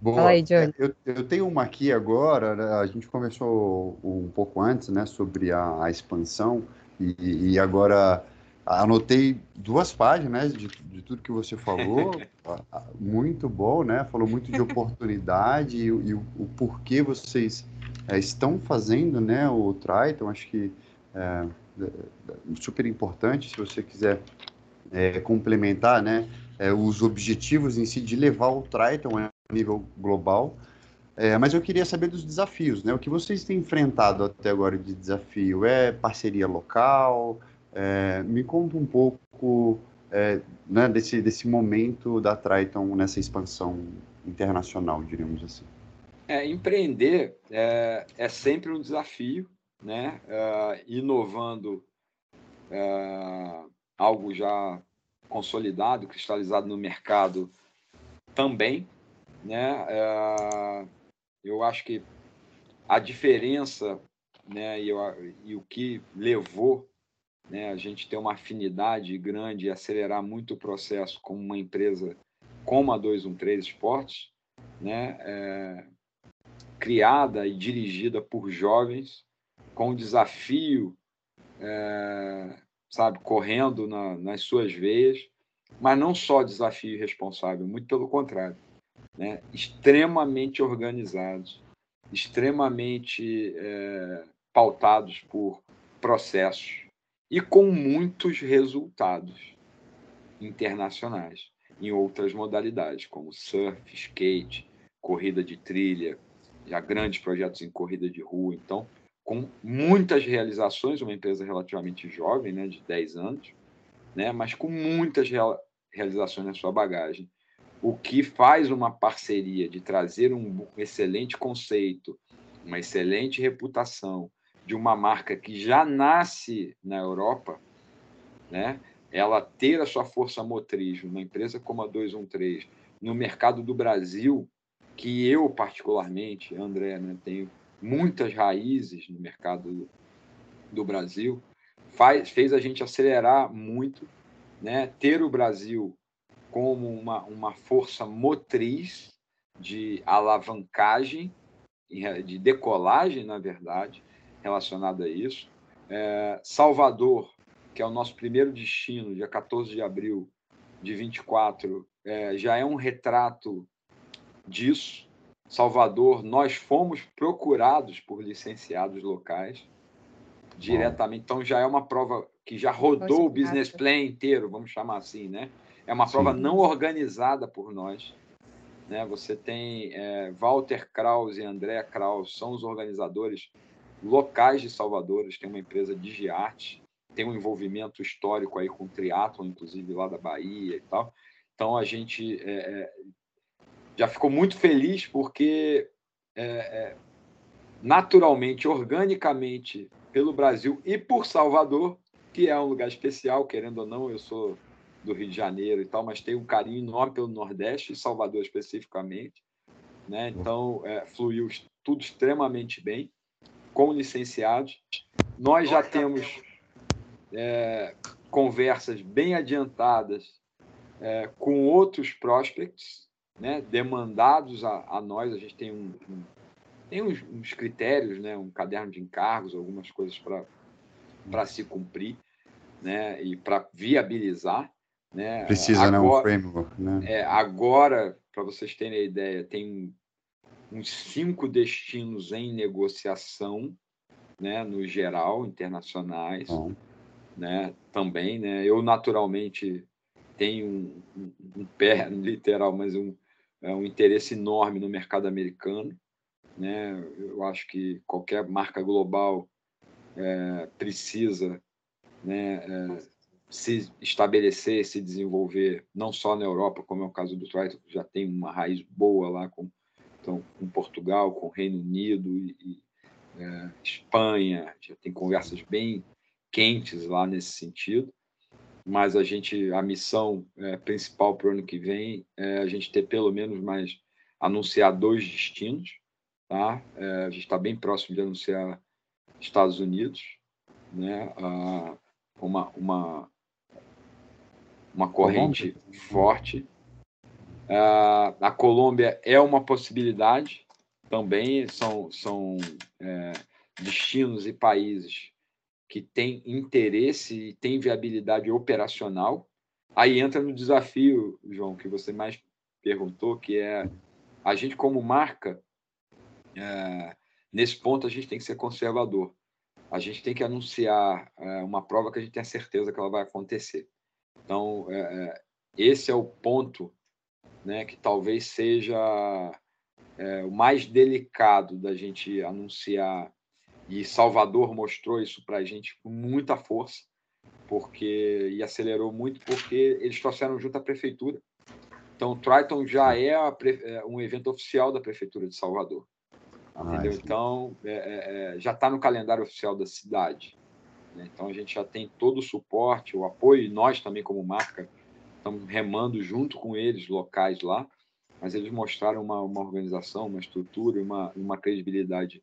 Boa. Fala aí, Johnny. Eu, eu, tenho uma aqui agora, né, a gente conversou um pouco antes, né, sobre a, a expansão, e, e, agora anotei duas páginas de, de tudo que você falou, muito bom, né, falou muito de oportunidade e, e o, o, porquê vocês é, estão fazendo, né, o Triton, acho que é, é, super importante, se você quiser é, complementar, né, é, os objetivos em si de levar o Triton nível global. É, mas eu queria saber dos desafios, né? O que vocês têm enfrentado até agora de desafio? É parceria local? É, me conta um pouco é, né, desse, desse momento da Triton nessa expansão internacional, diríamos assim. É, empreender é, é sempre um desafio, né? Uh, inovando uh, algo já consolidado, cristalizado no mercado também, né? Uh, eu acho que a diferença, né? E, eu, e o que levou né, a gente ter uma afinidade grande e acelerar muito o processo com uma empresa como a 213 Esportes, né? É, criada e dirigida por jovens com desafio, é, sabe, correndo na, nas suas veias, mas não só desafio responsável, muito pelo contrário, né? extremamente organizados, extremamente é, pautados por processos e com muitos resultados internacionais em outras modalidades, como surf, skate, corrida de trilha, já grandes projetos em corrida de rua. Então, com muitas realizações, uma empresa relativamente jovem, né, de 10 anos, né, mas com muitas realizações na sua bagagem. O que faz uma parceria de trazer um excelente conceito, uma excelente reputação de uma marca que já nasce na Europa, né, ela ter a sua força motriz numa empresa como a 213 no mercado do Brasil, que eu particularmente, André, né, tenho muitas raízes no mercado do Brasil, faz, fez a gente acelerar muito, né? ter o Brasil como uma, uma força motriz de alavancagem, de decolagem, na verdade, relacionada a isso. É, Salvador, que é o nosso primeiro destino, dia 14 de abril de 24, é, já é um retrato disso. Salvador, nós fomos procurados por licenciados locais diretamente. Então já é uma prova que já rodou o business plan inteiro, vamos chamar assim, né? É uma prova Sim. não organizada por nós. Né? Você tem é, Walter Kraus e André Kraus, são os organizadores locais de Salvador, eles têm uma empresa de arte, tem um envolvimento histórico aí com o triatlon, inclusive lá da Bahia e tal. Então a gente é, é já ficou muito feliz porque é, é, naturalmente, organicamente, pelo Brasil e por Salvador, que é um lugar especial, querendo ou não, eu sou do Rio de Janeiro e tal, mas tenho um carinho enorme pelo Nordeste e Salvador especificamente. Né? Então, é, fluiu tudo extremamente bem, com licenciados. Nós já temos é, conversas bem adiantadas é, com outros prospects, né, demandados a, a, nós. A gente tem, um, um tem uns, uns, critérios, né, um caderno de encargos, algumas coisas para se cumprir né, e para viabilizar. Né. Precisa, agora, né, um framework. Né? É, agora, para vocês terem a ideia, tem uns cinco destinos em negociação, né, no geral, internacionais, Bom. né, também, né, eu naturalmente tenho um, um, um pé, literal, mas um, é um interesse enorme no mercado americano. Né? Eu acho que qualquer marca global é, precisa né, é, se estabelecer, se desenvolver, não só na Europa, como é o caso do Triton, que já tem uma raiz boa lá com, então, com Portugal, com Reino Unido e, e é, Espanha, já tem conversas bem quentes lá nesse sentido mas a gente a missão é, principal para o ano que vem é a gente ter pelo menos mais anunciar dois destinos, tá? É, a gente está bem próximo de anunciar Estados Unidos, né? Ah, uma uma uma corrente Colômbia. forte. Ah, a Colômbia é uma possibilidade também são são é, destinos e países que tem interesse e tem viabilidade operacional. Aí entra no desafio, João, que você mais perguntou, que é a gente como marca, é, nesse ponto a gente tem que ser conservador. A gente tem que anunciar é, uma prova que a gente tem a certeza que ela vai acontecer. Então, é, é esse é o ponto né, que talvez seja é, o mais delicado da gente anunciar, e Salvador mostrou isso para a gente com muita força, porque e acelerou muito, porque eles trouxeram junto à prefeitura. Então, o Triton já é, a, é um evento oficial da prefeitura de Salvador. Ah, entendeu? Então, é, é, é já está no calendário oficial da cidade. Né? Então, a gente já tem todo o suporte, o apoio, e nós também, como marca, estamos remando junto com eles, locais lá, mas eles mostraram uma, uma organização, uma estrutura, uma, uma credibilidade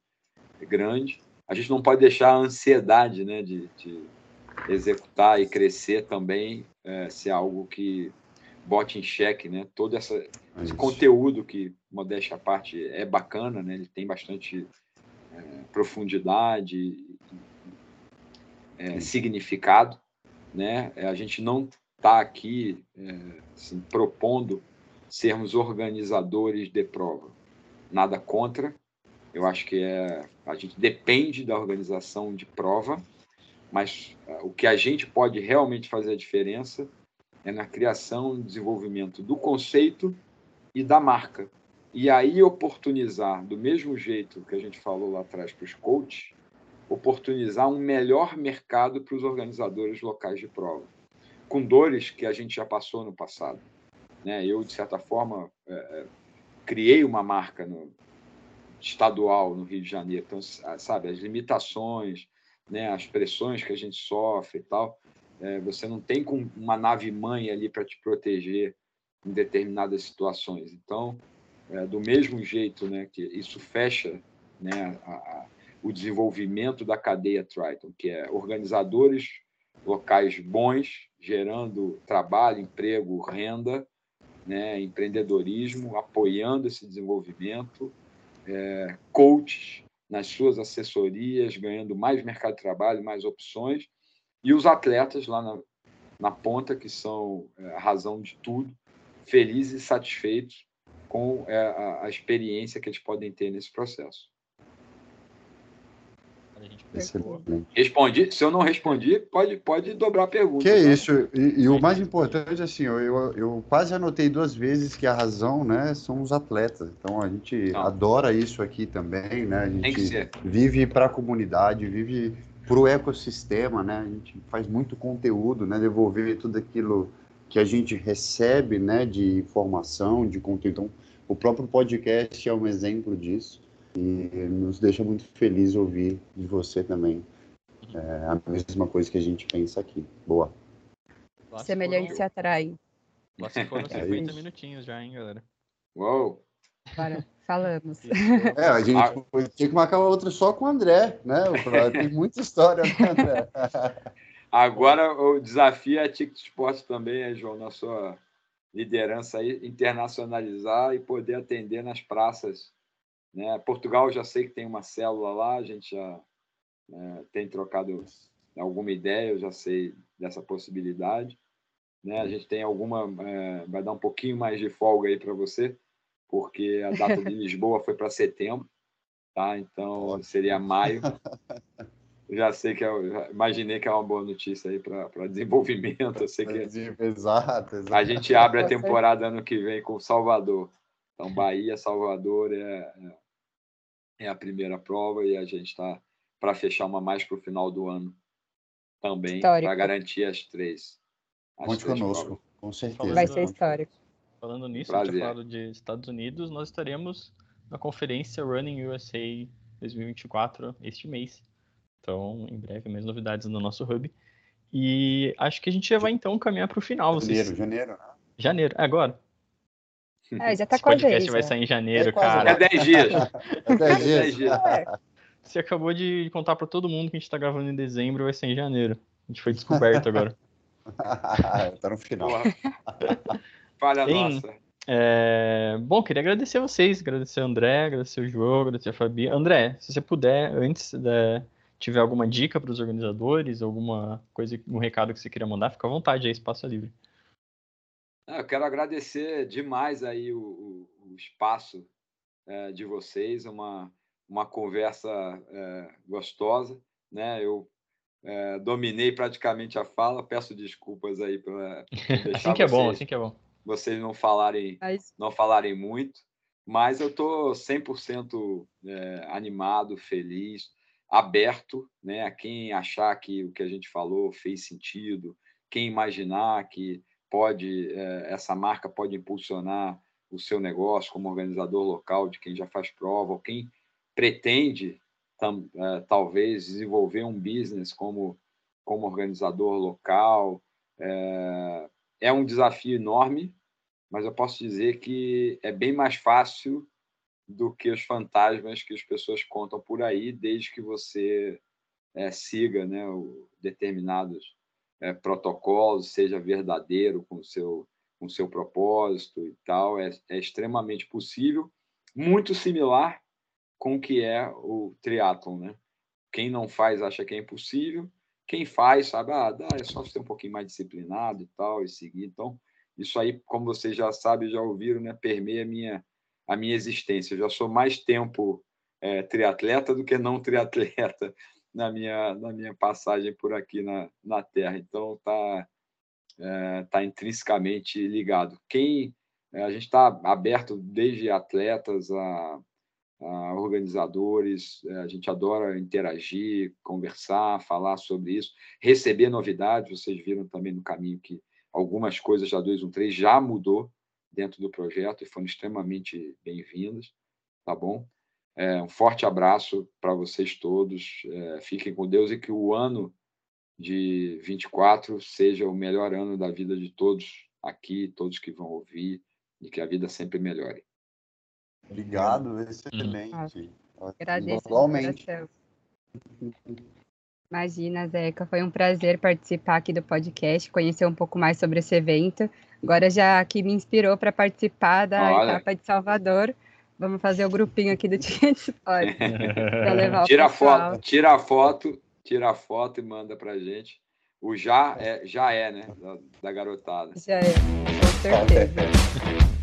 grande. A gente não pode deixar a ansiedade né, de, de executar e crescer também é, ser algo que bote em xeque né, todo essa, esse conteúdo que, modéstia à parte, é bacana, né, ele tem bastante é, profundidade, é, significado. Né? A gente não está aqui é, assim, propondo sermos organizadores de prova. Nada contra. Eu acho que é, a gente depende da organização de prova, mas uh, o que a gente pode realmente fazer a diferença é na criação e desenvolvimento do conceito e da marca. E aí oportunizar, do mesmo jeito que a gente falou lá atrás para os coaches, oportunizar um melhor mercado para os organizadores locais de prova, com dores que a gente já passou no passado. Né? Eu, de certa forma, é, é, criei uma marca no, estadual no Rio de Janeiro. Então, sabe, as limitações, né, as pressões que a gente sofre e tal, é, você não tem com uma nave mãe ali para te proteger em determinadas situações. Então, é, do mesmo jeito né, que isso fecha né, a, o desenvolvimento da cadeia Triton, que é organizadores locais bons, gerando trabalho, emprego, renda, né, empreendedorismo, apoiando esse desenvolvimento, é, coaches nas suas assessorias, ganhando mais mercado de trabalho, mais opções, e os atletas lá na, na ponta, que são é, a razão de tudo, felizes e satisfeitos com é, a, a experiência que eles podem ter nesse processo. Respondi. Se eu não respondi, pode, pode dobrar a pergunta. Que tá? isso. E, e, o mais importante, assim, eu, eu, eu, quase anotei duas vezes que a razão, né, são os atletas. Então a gente não. adora isso aqui também, né? A gente vive para a comunidade, vive para o ecossistema, né? A gente faz muito conteúdo, né? Devolver tudo aquilo que a gente recebe, né? De informação, de conteúdo. Então, o próprio podcast é um exemplo disso. E nos deixa muito feliz ouvir de você também. É a mesma coisa que a gente pensa aqui. Boa. Semelhante se atrai. Nossa, foram 50 é minutinhos já, hein, galera? Uou! Bora, falamos. É, a gente ah. tinha que marcar outra só com o André, né? Tem muita história com o André. Agora o desafio é a Ticket Sport também, é, João, na sua liderança aí, internacionalizar e poder atender nas praças né? Portugal já sei que tem uma célula lá, a gente já né, tem trocado alguma ideia, eu já sei dessa possibilidade. Né? A gente tem alguma, é, vai dar um pouquinho mais de folga aí para você, porque a data de Lisboa foi para setembro, tá? Então seria maio. já sei que eu já imaginei que é uma boa notícia aí para desenvolvimento. Eu sei que exato, exato. a gente abre a temporada ano que vem com Salvador. Então Bahia, Salvador é, é a primeira prova e a gente está para fechar uma mais para o final do ano também, para garantir as três. As Conte três conosco, provas. com certeza. Vai ser histórico. Falando nisso, Prazer. a gente falado de Estados Unidos, nós estaremos na conferência Running USA 2024 este mês. Então, em breve, mais novidades no nosso hub. E acho que a gente já vai então caminhar para o final. Janeiro, vocês... janeiro. Né? Janeiro, é agora. É, já tá Esse podcast vai sair em janeiro, é cara. É 10 dias. É 10 dias. É. Você acabou de contar para todo mundo que a gente tá gravando em dezembro, vai ser em janeiro. A gente foi descoberto agora. tá no final. Falha Bem, nossa. É... Bom, queria agradecer a vocês, agradecer o André, agradecer o João, agradecer a Fabi. André, se você puder, antes de, tiver alguma dica para os organizadores, alguma coisa, um recado que você queira mandar, fica à vontade aí, espaço é livre. Eu quero agradecer demais aí o, o, o espaço é, de vocês, uma, uma conversa é, gostosa, né? Eu é, dominei praticamente a fala, peço desculpas aí para assim que é bom, assim que é bom. Vocês não falarem, não falarem muito, mas eu estou 100% é, animado, feliz, aberto né, a quem achar que o que a gente falou fez sentido, quem imaginar que pode é, essa marca pode impulsionar o seu negócio como organizador local de quem já faz prova, ou quem pretende é, talvez desenvolver um business como, como organizador local. É, é um desafio enorme, mas eu posso dizer que é bem mais fácil do que os fantasmas que as pessoas contam por aí, desde que você é, siga né, determinados é, seja verdadeiro com o seu, com seu propósito e tal. É, é extremamente possível, muito similar com o que é o triatlon, né? Quem não faz acha que é impossível, quem faz sabe, ah, dá, é só ser um pouquinho mais disciplinado e tal, e seguir. Então, isso aí, como vocês já sabem, já ouviram, né, permeia a minha, a minha existência. Eu já sou mais tempo é, triatleta do que não triatleta na minha, na minha passagem por aqui na, na Terra. Então, está é, tá intrinsecamente ligado. Quem é, a gente está aberto desde atletas a uh, organizadores, uh, a gente adora interagir, conversar, falar sobre isso, receber novidades. Vocês viram também no caminho que algumas coisas da 213 já mudou dentro do projeto e foram extremamente bem-vindas, tá bom? É, um forte abraço para vocês todos. É, fiquem com Deus e que o ano de 24 seja o melhor ano da vida de todos aqui, todos que vão ouvir, e que a vida sempre melhore. Obrigado, excelente. Hum. Agradeço. Igualmente. Imagina, Zeca, foi um prazer participar aqui do podcast, conhecer um pouco mais sobre esse evento. Agora já que me inspirou para participar da Olha. etapa de Salvador, vamos fazer o grupinho aqui do Ticket levar tira a foto, tira a foto, tira a foto e manda para gente. O já é, já é, né, da, da garotada. Já é, com certeza.